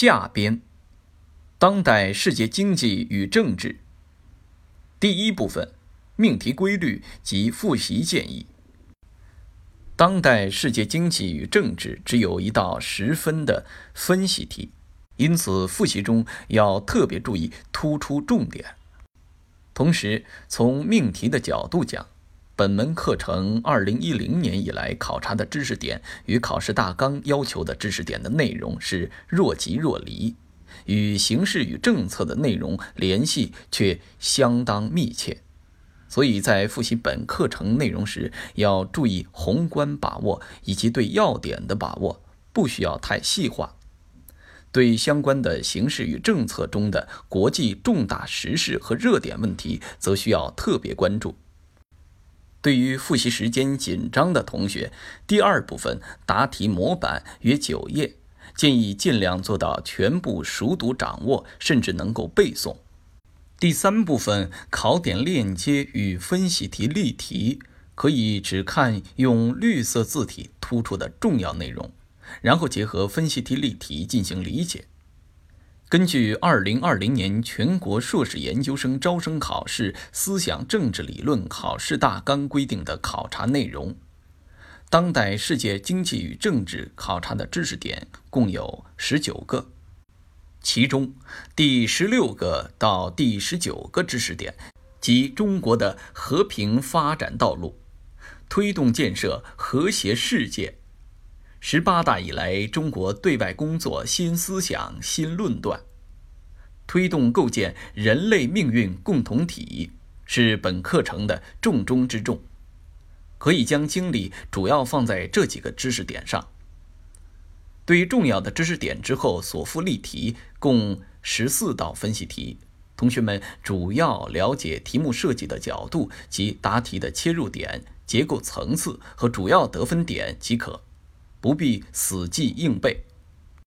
下边：当代世界经济与政治。第一部分：命题规律及复习建议。当代世界经济与政治只有一道十分的分析题，因此复习中要特别注意突出重点。同时，从命题的角度讲，本门课程二零一零年以来考察的知识点与考试大纲要求的知识点的内容是若即若离，与形势与政策的内容联系却相当密切，所以在复习本课程内容时要注意宏观把握以及对要点的把握，不需要太细化。对相关的形势与政策中的国际重大时事和热点问题，则需要特别关注。对于复习时间紧张的同学，第二部分答题模板约九页，建议尽量做到全部熟读掌握，甚至能够背诵。第三部分考点链接与分析题例题，可以只看用绿色字体突出的重要内容，然后结合分析题例题进行理解。根据二零二零年全国硕士研究生招生考试思想政治理论考试大纲规定的考察内容，当代世界经济与政治考察的知识点共有十九个，其中第十六个到第十九个知识点即中国的和平发展道路，推动建设和谐世界。十八大以来，中国对外工作新思想、新论断，推动构建人类命运共同体，是本课程的重中之重。可以将精力主要放在这几个知识点上。对于重要的知识点之后所附例题共十四道分析题，同学们主要了解题目设计的角度及答题的切入点、结构层次和主要得分点即可。不必死记硬背。